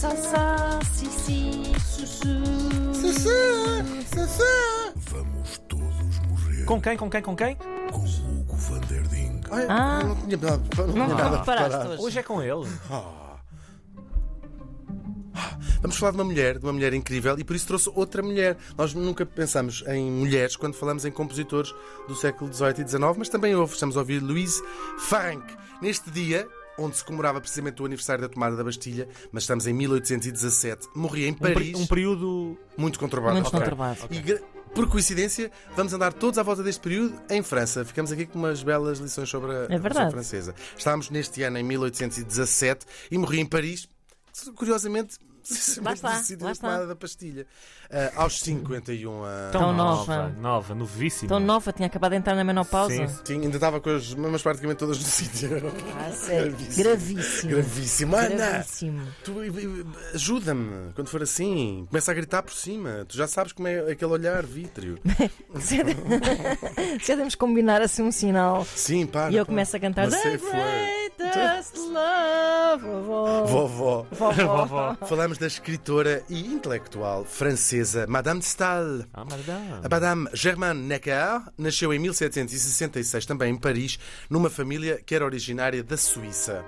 Sa, sa, si, si, su, su. Vamos todos morrer Com quem, com quem, com quem? com Hugo van der Ding. Ai, Ah. Não tinha nada, não tinha nada preparaste preparado. hoje. Hoje é com ele. Vamos falar de uma mulher, de uma mulher incrível e por isso trouxe outra mulher. Nós nunca pensamos em mulheres quando falamos em compositores do século XVIII e XIX, mas também houve. Estamos a ouvir Louise Frank. Neste dia, onde se comemorava precisamente o aniversário da tomada da Bastilha, mas estamos em 1817, morria em Paris, um período. muito conturbado. Muito Ok. conturbado. E gra- por coincidência, vamos andar todos à volta deste período em França. Ficamos aqui com umas belas lições sobre a É. Francesa. Estávamos neste ano em 1817 e morri em Paris, curiosamente. Lá está, sido lá está. tomada da pastilha. Ah, aos 51 anos. Tão, Tão nova. nova. Novíssima. Tão nova, tinha acabado de entrar na menopausa. Sim. Sim, ainda estava com as mamas praticamente todas no sítio. Ah, sério. Gravíssimo. Gravíssimo. Gravíssimo. Ana, Gravíssimo. tu, ajuda-me quando for assim. Começa a gritar por cima. Tu já sabes como é aquele olhar vítreo. Se já temos combinar assim um sinal. Sim, para. E eu para. começo a cantar Uma Greatest love. Vovó. Vovó. Vovó. Falamos da escritora e intelectual francesa Madame de Staël. Ah, madame. A Madame Germaine Necker nasceu em 1766, também em Paris, numa família que era originária da Suíça.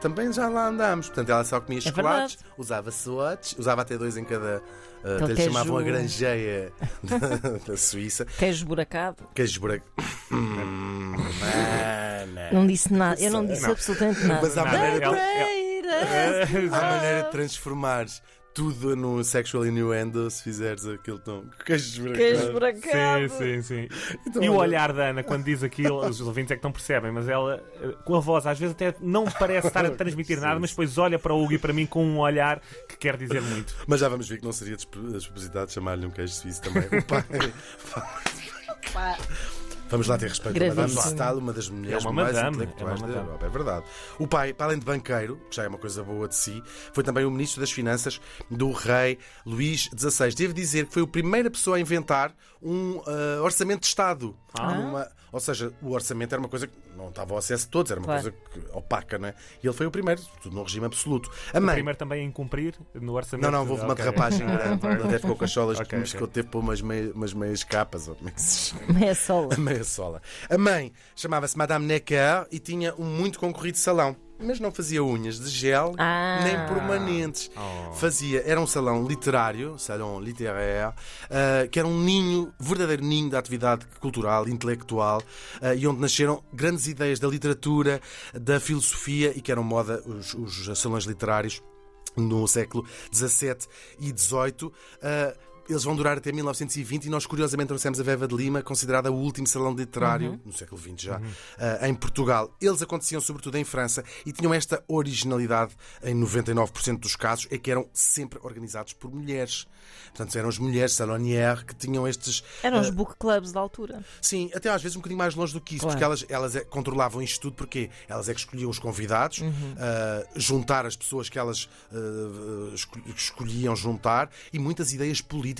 Também já lá andámos. Portanto, ela só comia chocolates, verdade. usava swatches, usava até dois em cada. Uh, Aquele que lhe queijo- chamavam a granjeia da, da Suíça. Queijo esburacado. Queijos buraco. Hum. Não disse nada. Eu não disse Não. absolutamente nada. Mas Nada, maneira, Greatest- há maneira de transformares tudo num sexual innuendo se fizeres aquele tom. Queijo esburacado. Sim, sim, sim. Então, e o olha- olhar da Ana, quando diz aquilo, os ouvintes é que não percebem, mas ela, eh, com a voz, às vezes até não parece estar a transmitir nada, mas depois olha para o Hugo e para mim com um olhar que quer dizer muito. Mas já vamos ver que não seria despropositado chamar-lhe um queijo suíço também. O pai. Vamos lá ter respeito a Madame de Staël, uma das mulheres É uma mais madame, intelectuais é da. Europa. É verdade. O pai, para além de banqueiro, que já é uma coisa boa de si, foi também o ministro das Finanças do rei Luís XVI. Devo dizer que foi a primeira pessoa a inventar um ah, orçamento de Estado. Ah. Uma- ou seja, o orçamento era uma coisa que não estava ao acesso de todos, era uma Claro. coisa que- opaca, não é? E ele foi o primeiro, tudo num regime absoluto. A O mãe. primeiro também a incumprir no orçamento. Não, não, houve uma Ok. derrapagem grande. Ele até ficou com as solas Ok, que ok. teve para umas, meia- umas meias capas, ou? Meia sola. Meia sola. A mãe chamava-se Madame Necker e tinha um muito concorrido salão. Mas não fazia unhas de gel Ah. nem permanentes. Oh. Fazia, era um salão literário, salão littéraire, ah, que era um ninho, verdadeiro ninho da atividade cultural, intelectual, ah, e onde nasceram grandes ideias da literatura, da filosofia e que eram moda os, os salões literários no século XVII e XVIII. Ah, eles vão durar até 1920 e nós, curiosamente, trouxemos a Veva de Lima, considerada o último salão literário, no século XX já, ah, em Portugal. Eles aconteciam sobretudo em França e tinham esta originalidade em 99% dos casos, é que eram sempre organizados por mulheres. Portanto, eram as mulheres salonières que tinham estes. Eram os ah, book clubs da altura. Sim, até às vezes um bocadinho mais longe do que isso, Claro. porque elas, elas é- controlavam isto tudo, porque elas é que escolhiam os convidados, ah, juntar as pessoas que elas escol- escolhiam juntar e muitas ideias políticas,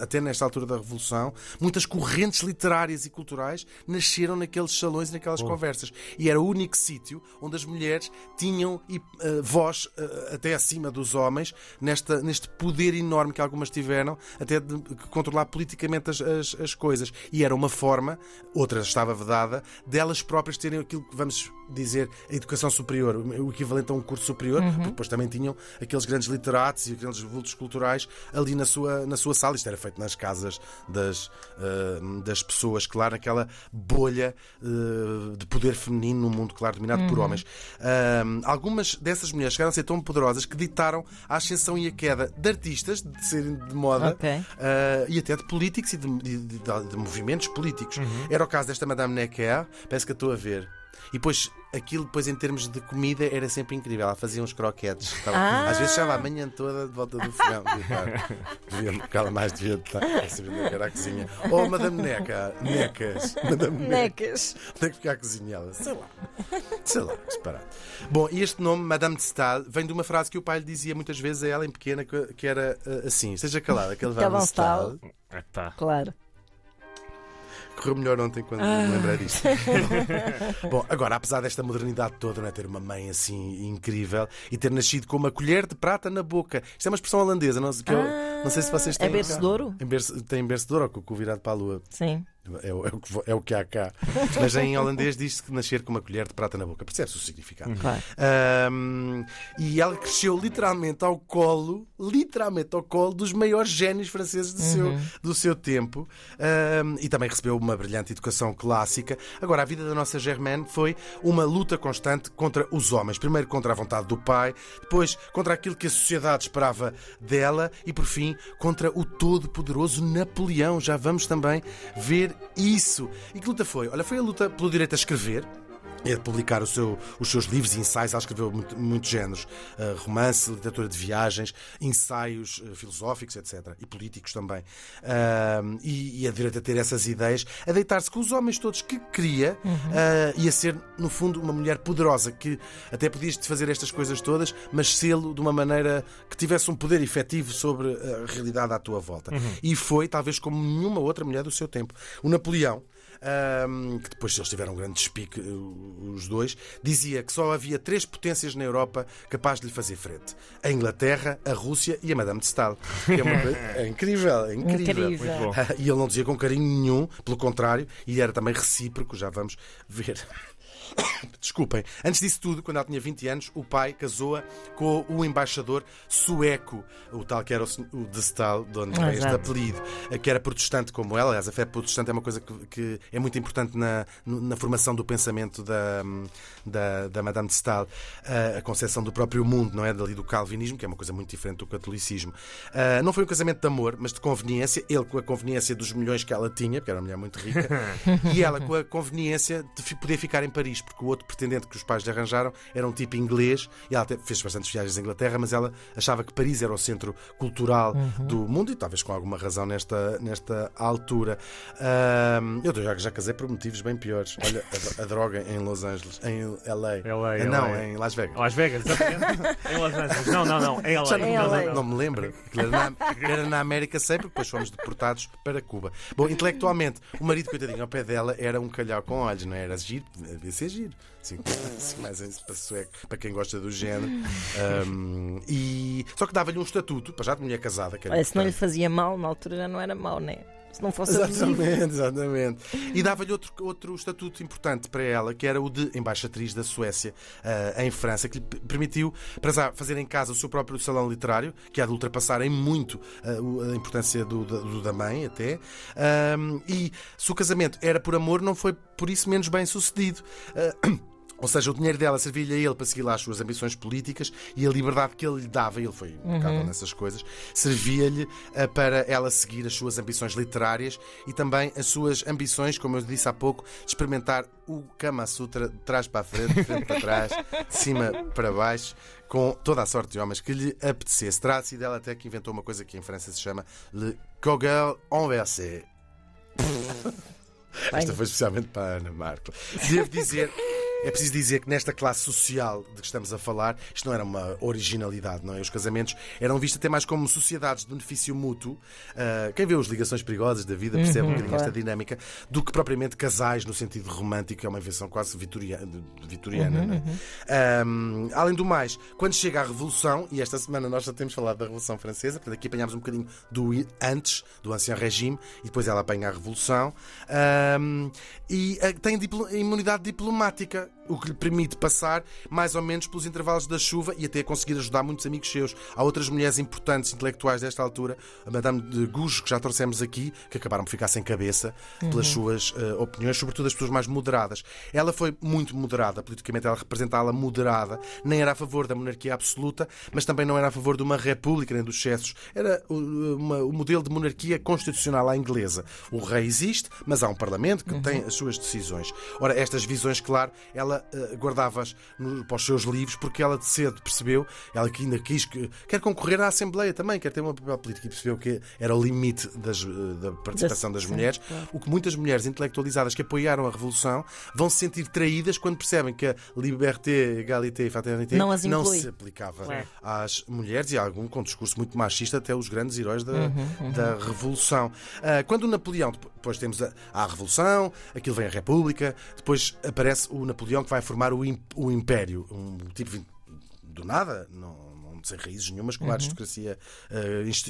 até nesta altura da Revolução, muitas correntes literárias e culturais nasceram naqueles salões e naquelas conversas. E era o único sítio onde as mulheres tinham e, ah, voz ah, até acima dos homens nesta, neste poder enorme que algumas tiveram, até de controlar politicamente as, as, as coisas. E era uma forma, outra estava vedada, delas próprias terem aquilo que vamos dizer a educação superior, o equivalente a um curso superior, porque depois também tinham aqueles grandes literatos e aqueles vultos culturais ali na sua, na sua sala. Isto era feito nas casas das, ah, das pessoas, claro, naquela bolha ah, de poder feminino num mundo, claro, dominado por homens. Ah, algumas dessas mulheres chegaram a ser tão poderosas que ditaram a ascensão e a queda de artistas, de serem de moda, Ok. ah, e até de políticos e de, de- de- de movimentos políticos. Era o caso desta Madame Necker, parece que a estou a ver. E depois, aquilo depois em termos de comida era sempre incrível. Ela fazia uns croquetes. Estava- Ah. Às vezes estava a manhã toda de volta do fogão. Devia, devia, ela mais devia estar. a saber onde é que era a cozinha. Oh, Madame Neca, Necas. Madame Neca. Necas. Onde é que fica a cozinha? Ela, sei lá. Sei lá, disparado. Bom, e este nome, Madame de Stael, vem de uma frase que o pai lhe dizia muitas vezes a ela em pequena, que, era uh, assim: Esteja calada, que ele vai Calão Stael. Stael. Ah, tá. Claro. Correu melhor ontem quando me lembrei disto. Bom, agora, apesar desta modernidade toda, não é? ter uma mãe assim incrível e ter nascido com uma colher de prata na boca. Isto é uma expressão holandesa, não, que eu, não sei se vocês têm. É berço de ouro? Tem berço de ouro ou com o virado para a lua. Sim. É, o- é o que, é o que há cá. Mas em holandês diz-se que nascer com uma colher de prata na boca. Percebe-se o significado. Claro. Ahm, e ela cresceu literalmente ao colo, literalmente ao colo dos maiores génios franceses do, seu, do seu tempo. E também recebeu uma brilhante educação clássica. Agora, a vida da nossa Germaine foi uma luta constante contra os homens. Primeiro contra a vontade do pai, depois contra aquilo que a sociedade esperava dela e, por fim, contra o todo-poderoso Napoleão. Já vamos também ver isso. E que luta foi? Olha, foi a luta pelo direito a escrever. E a publicar seu- os seus livros e ensaios. Ela escreveu muito- muitos géneros: uh, romance, literatura de viagens, ensaios uh, filosóficos, etc. E políticos também. Uh, e, e a direito a ter essas ideias, a deitar-se com os homens todos que queria uh, e a ser, no fundo, uma mulher poderosa que até podias fazer estas coisas todas, mas sê-lo de uma maneira que tivesse um poder efetivo sobre a realidade à tua volta. E foi, talvez, como nenhuma outra mulher do seu tempo. O Napoleão. Ahm, que depois eles tiveram um grande despique, os dois, dizia que só havia três potências na Europa capazes de lhe fazer frente: a Inglaterra, a Rússia e a Madame de Stael. Que é, uma é incrível, é incrível. Incrível. Muito bom. E ele não dizia com carinho nenhum, pelo contrário, e era também recíproco, já vamos ver. Desculpem. Antes disso tudo, quando ela tinha 20 anos, o pai casou-a com o embaixador sueco, o tal que era o, o de Stael, de onde vem este apelido, que era protestante como ela. Aliás, a fé protestante é uma coisa que, que é muito importante na, na formação do pensamento da, da, da Madame de Stael. A, a concepção do próprio mundo, não é? Dali do calvinismo, que é uma coisa muito diferente do catolicismo. Ah, não foi um casamento de amor, mas de conveniência. Ele com a conveniência dos milhões que ela tinha, porque era uma mulher muito rica, e ela com a conveniência de poder ficar em Paris, porque o outro pretendente que os pais lhe arranjaram era um tipo inglês, e ela até fez bastantes viagens à Inglaterra, mas ela achava que Paris era o centro cultural do mundo, e talvez com alguma razão nesta, nesta altura. Ahm, eu já, já casei por motivos bem piores. Olha, a, a droga em Los Angeles, em LA. LA, Ah, não, LA. em Las Vegas. Las Vegas, exatamente. em Los Angeles. Não, não, não. Em LA. Já não, Não, não, me lembro. Era na, era na América sempre, depois fomos deportados para Cuba. Bom, intelectualmente, o marido, coitadinho, ao pé dela, era um calhau com olhos, não era giro? Devia ser giro. Assim, assim, mais em- para sueco, para quem gosta do género. Um, e, só que dava-lhe um estatuto, para já de mulher casada. Que Olha, se não lhe fazia mal, na altura já não era mau, né? Se não fosse abusivo. Exatamente, exatamente. E dava-lhe outro, outro estatuto importante para ela, que era o de embaixatriz da Suécia ah, em França, que lhe permitiu, para fazer em casa o seu próprio salão literário, que há de ultrapassar em muito o- a importância do, da- do da mãe, até. E se o casamento era por amor, não foi por isso menos bem sucedido. Ah, Ou seja, o dinheiro dela servia-lhe a ele para seguir lá as suas ambições políticas e a liberdade que ele lhe dava, ele foi impecável nessas coisas, servia-lhe eh, para ela seguir as suas ambições literárias e também as suas ambições, como eu disse há pouco, de experimentar o Kama Sutra de trás para a frente, de frente para trás, de cima para baixo, com toda a sorte de homens que lhe apetecesse. Terá sido ela até que inventou uma coisa que em França se chama Le Kogel Inversé. Esta foi especialmente para a Ana Marco. Devo dizer. É preciso dizer que nesta classe social de que estamos a falar, isto não era uma originalidade, não é? Os casamentos eram vistos até mais como sociedades de benefício mútuo. Ah, quem vê os ligações perigosas da vida percebe um bocadinho esta claro. dinâmica, do que propriamente casais no sentido romântico, é uma invenção quase vitoriana. vitoriana não é? Ahm, além do mais, quando chega a Revolução, e esta semana nós já temos falado da Revolução Francesa, portanto aqui apanhámos um bocadinho do antes, do Ancien Regime, e depois ela apanha a Revolução, e ah, tem diplo- imunidade diplomática, o que lhe permite passar mais ou menos pelos intervalos da chuva e até conseguir ajudar muitos amigos seus. Há outras mulheres importantes intelectuais desta altura, a Madame de Gouges, que já trouxemos aqui, que acabaram por ficar sem cabeça pelas suas ah, opiniões, sobretudo as pessoas mais moderadas. Ela foi muito moderada, politicamente ela representava-la moderada, nem era a favor da monarquia absoluta, mas também não era a favor de uma república nem dos excessos. Era uh, uma- o modelo de monarquia constitucional à inglesa. O rei existe, mas há um parlamento que tem as suas decisões. Ora, estas visões, claro, ela uh, guardava-as para os seus livros porque ela de cedo percebeu, ela que ainda quis, que, quer concorrer à Assembleia também, quer ter uma papel político e percebeu que era o limite das, uh, da participação das sim, mulheres. claro. O que muitas mulheres intelectualizadas que apoiaram a Revolução vão se sentir traídas quando percebem que a liberté, égalité e fraternité Não as inclui. se aplicava Claro. às mulheres e algum com discurso muito machista até os grandes heróis da, Uhum, da Revolução. Ah, quando o Napoleão, depois temos a, a Revolução, aquilo vem a República, depois aparece o Napoleão que vai formar o, o Império, um tipo do nada, não sem raízes nenhumas, com a aristocracia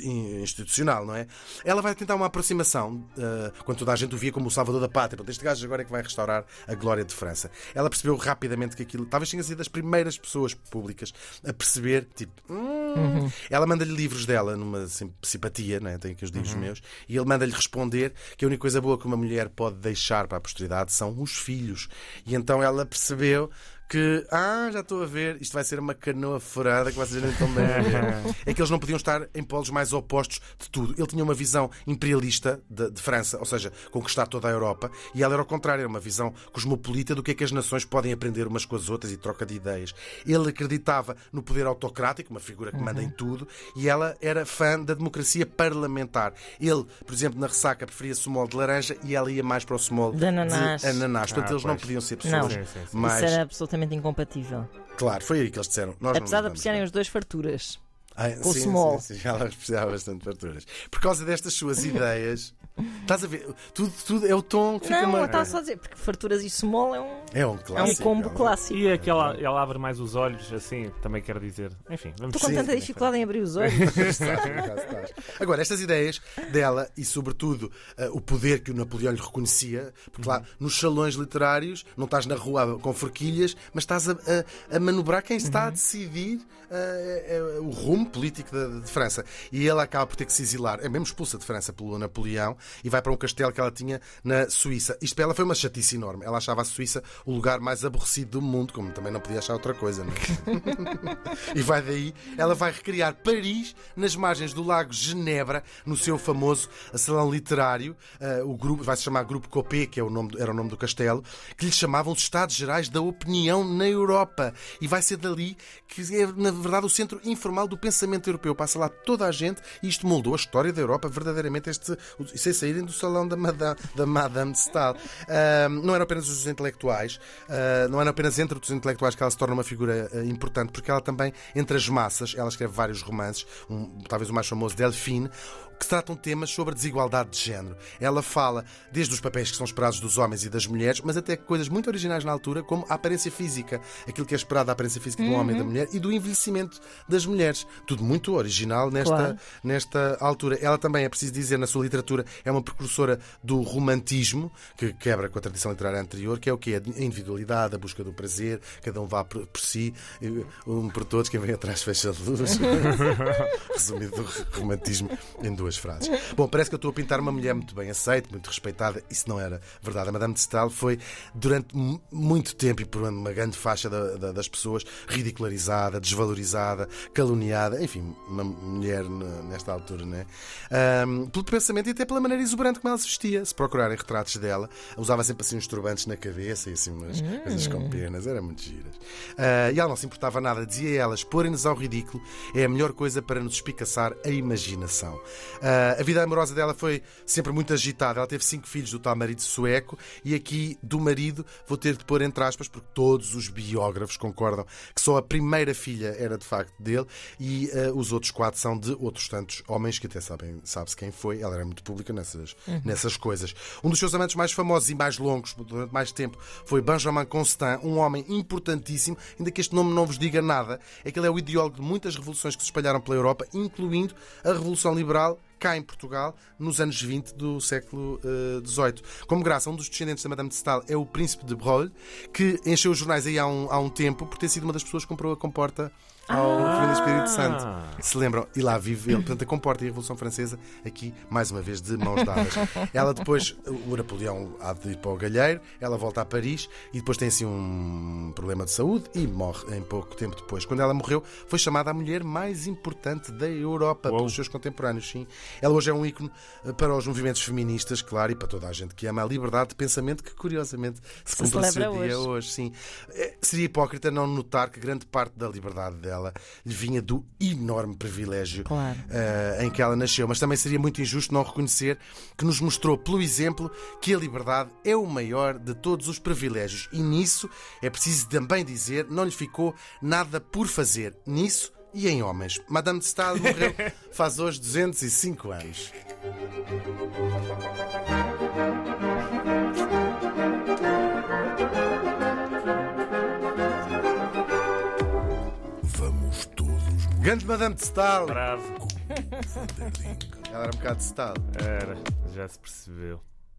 in- institucional, não é? Ela vai tentar uma aproximação, ah, quando toda a gente o via como o salvador da pátria. Portanto, Este gajo agora é que vai restaurar a glória de França. Ela percebeu rapidamente que aquilo, talvez tenha sido das primeiras pessoas públicas a perceber, tipo, hum. ela manda-lhe livros dela numa sim- simpatia, não é? tem aqui os livros meus, e ele manda-lhe responder que a única coisa boa que uma mulher pode deixar para a posteridade são os filhos. E então ela percebeu que, ah, já estou a ver, isto vai ser uma canoa furada que vocês não estão bem a ver. É que eles não podiam estar em polos mais opostos de tudo. Ele tinha uma visão imperialista de, de França, ou seja, conquistar toda a Europa, e ela era ao contrário, era uma visão cosmopolita do que é que as nações podem aprender umas com as outras e troca de ideias. Ele acreditava no poder autocrático, uma figura que manda em tudo, e ela era fã da democracia parlamentar. Ele, por exemplo, na ressaca preferia small de laranja e ela ia mais para o small De ananás. ananás. Portanto, Ah, eles não pois. podiam ser Não. pessoas sim. mais. Isso era absolutamente incompatível. Claro, foi aí que eles disseram. Nós Apesar de apreciarem os dois farturas. Ah, com sim, small. Sim, sim, ela apreciava bastante farturas. Por causa destas suas ideias. Estás a ver? Tudo, tudo é o tom que fica Não, uma. ela está só a dizer, porque farturas e small é um, É um é um clássico. combo é um- clássico. E aquela, ela abre mais os olhos, assim, também quer dizer. Enfim, vamos Estou com Sim, tanta sim, dificuldade em abrir os olhos. Agora, estas ideias dela e, sobretudo, eh, o poder que o Napoleão lhe reconhecia, porque lá nos salões literários não estás na rua com forquilhas, mas estás a, a- a manobrar quem está a decidir eh, eh, o rumo político de, de França. E ela acaba por ter que se exilar, é mesmo expulsa de França pelo Napoleão e vai para um castelo que ela tinha na Suíça. Isto para ela foi uma chatice enorme. Ela achava a Suíça o lugar mais aborrecido do mundo, como também não podia achar outra coisa, não é? E vai daí, ela vai recriar Paris nas margens do Lago Genebra, no seu famoso salão literário. Ah, o grupo vai se chamar Grupo Copé, que é o nome, era o nome do castelo, que lhe chamavam os Estados Gerais da Opinião na Europa. E vai ser dali que é, na verdade, o centro informal do pensamento europeu. Passa lá toda a gente e isto moldou a história da Europa verdadeiramente, este, sem saírem do salão da Madame, da Madame de Stael. Ah, não eram apenas os intelectuais, ah, não era apenas entre os intelectuais que ela se torna uma figura ah, importante, porque ela também, entre as massas, ela escreve vários romances, um, talvez o mais famoso, Delphine, que tratam temas sobre desigualdade de género. Ela fala desde os papéis que são esperados dos homens e das mulheres, mas até coisas muito originais na altura, como a aparência física, aquilo que é esperado da aparência física do homem e da mulher e do envelhecimento das mulheres. Tudo muito original nesta, Claro. nesta altura. Ela também, é preciso dizer, na sua literatura, é uma precursora do romantismo, que quebra com a tradição literária anterior, que é o que? A individualidade, a busca do prazer, cada um vá por, por si, um por todos, quem vem atrás fecha a luz. Resumido do romantismo em duas frases. Bom, parece que eu estou a pintar uma mulher muito bem aceita, muito respeitada. Isso não era verdade. A Madame de Stael foi, durante mu- muito tempo e por uma grande faixa da- da- das pessoas, ridicularizada, desvalorizada, caluniada. Enfim, uma mulher nesta altura, né? Ahm, pelo pensamento e até pela maneira exuberante como ela se vestia. Se procurarem retratos dela, usava sempre assim uns turbantes na cabeça e assim umas coisas com penas. Era muito giras. Ah, e ela não se importava nada. Dizia ela: exporem-nos ao ridículo é a melhor coisa para nos espicaçar a imaginação. Ah, a vida amorosa dela foi sempre muito agitada. Ela teve cinco filhos do tal marido sueco e aqui do marido vou ter de pôr entre aspas, porque todos os biógrafos concordam que só a primeira filha era de facto dele e ah, os outros quatro são de outros tantos homens que até sabem, sabe-se quem foi. Ela era muito pública nessas, nessas coisas. Um dos seus amantes mais famosos e mais longos durante mais tempo foi Benjamin Constant, um homem importantíssimo, ainda que este nome não vos diga nada. É que ele é o ideólogo de muitas revoluções que se espalharam pela Europa, incluindo a Revolução Liberal cá em Portugal, nos anos 20 do século XVIII. Como graça, um dos descendentes da Madame de Stael é o Príncipe de Broglie, que encheu os jornais aí há um, há um tempo por ter sido uma das pessoas que comprou a comporta ao Reverendo Espírito Santo. Se lembram? E lá vive ele. Portanto, a comporta e a Revolução Francesa, aqui, mais uma vez, de mãos dadas. Ela depois, o Napoleão há de ir para o Galheiro, ela volta a Paris e depois tem assim um problema de saúde e morre em pouco tempo depois. Quando ela morreu, foi chamada a mulher mais importante da Europa Uou. pelos seus contemporâneos, sim. Ela hoje é um ícone eh, para os movimentos feministas, claro, e para toda a gente que ama a liberdade de pensamento, que curiosamente se, Se cumpre o seu dia hoje. hoje. Sim. Eh, Seria hipócrita não notar que grande parte da liberdade dela lhe vinha do enorme privilégio Claro. eh, em que ela nasceu, mas também seria muito injusto não reconhecer que nos mostrou, pelo exemplo, que a liberdade é o maior de todos os privilégios e nisso é preciso também dizer, não lhe ficou nada por fazer nisso e em homens. Madame de Stael morreu faz hoje 205 anos. Grande Madame de Stael! Bravo. Ela era um bocado de Stael. Era, já se percebeu.